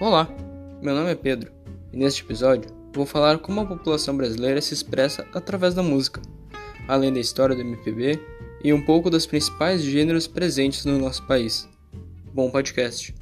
Olá, meu nome é Pedro e neste episódio vou falar como a população brasileira se expressa através da música, além da história do MPB e um pouco dos principais gêneros presentes no nosso país. Bom podcast!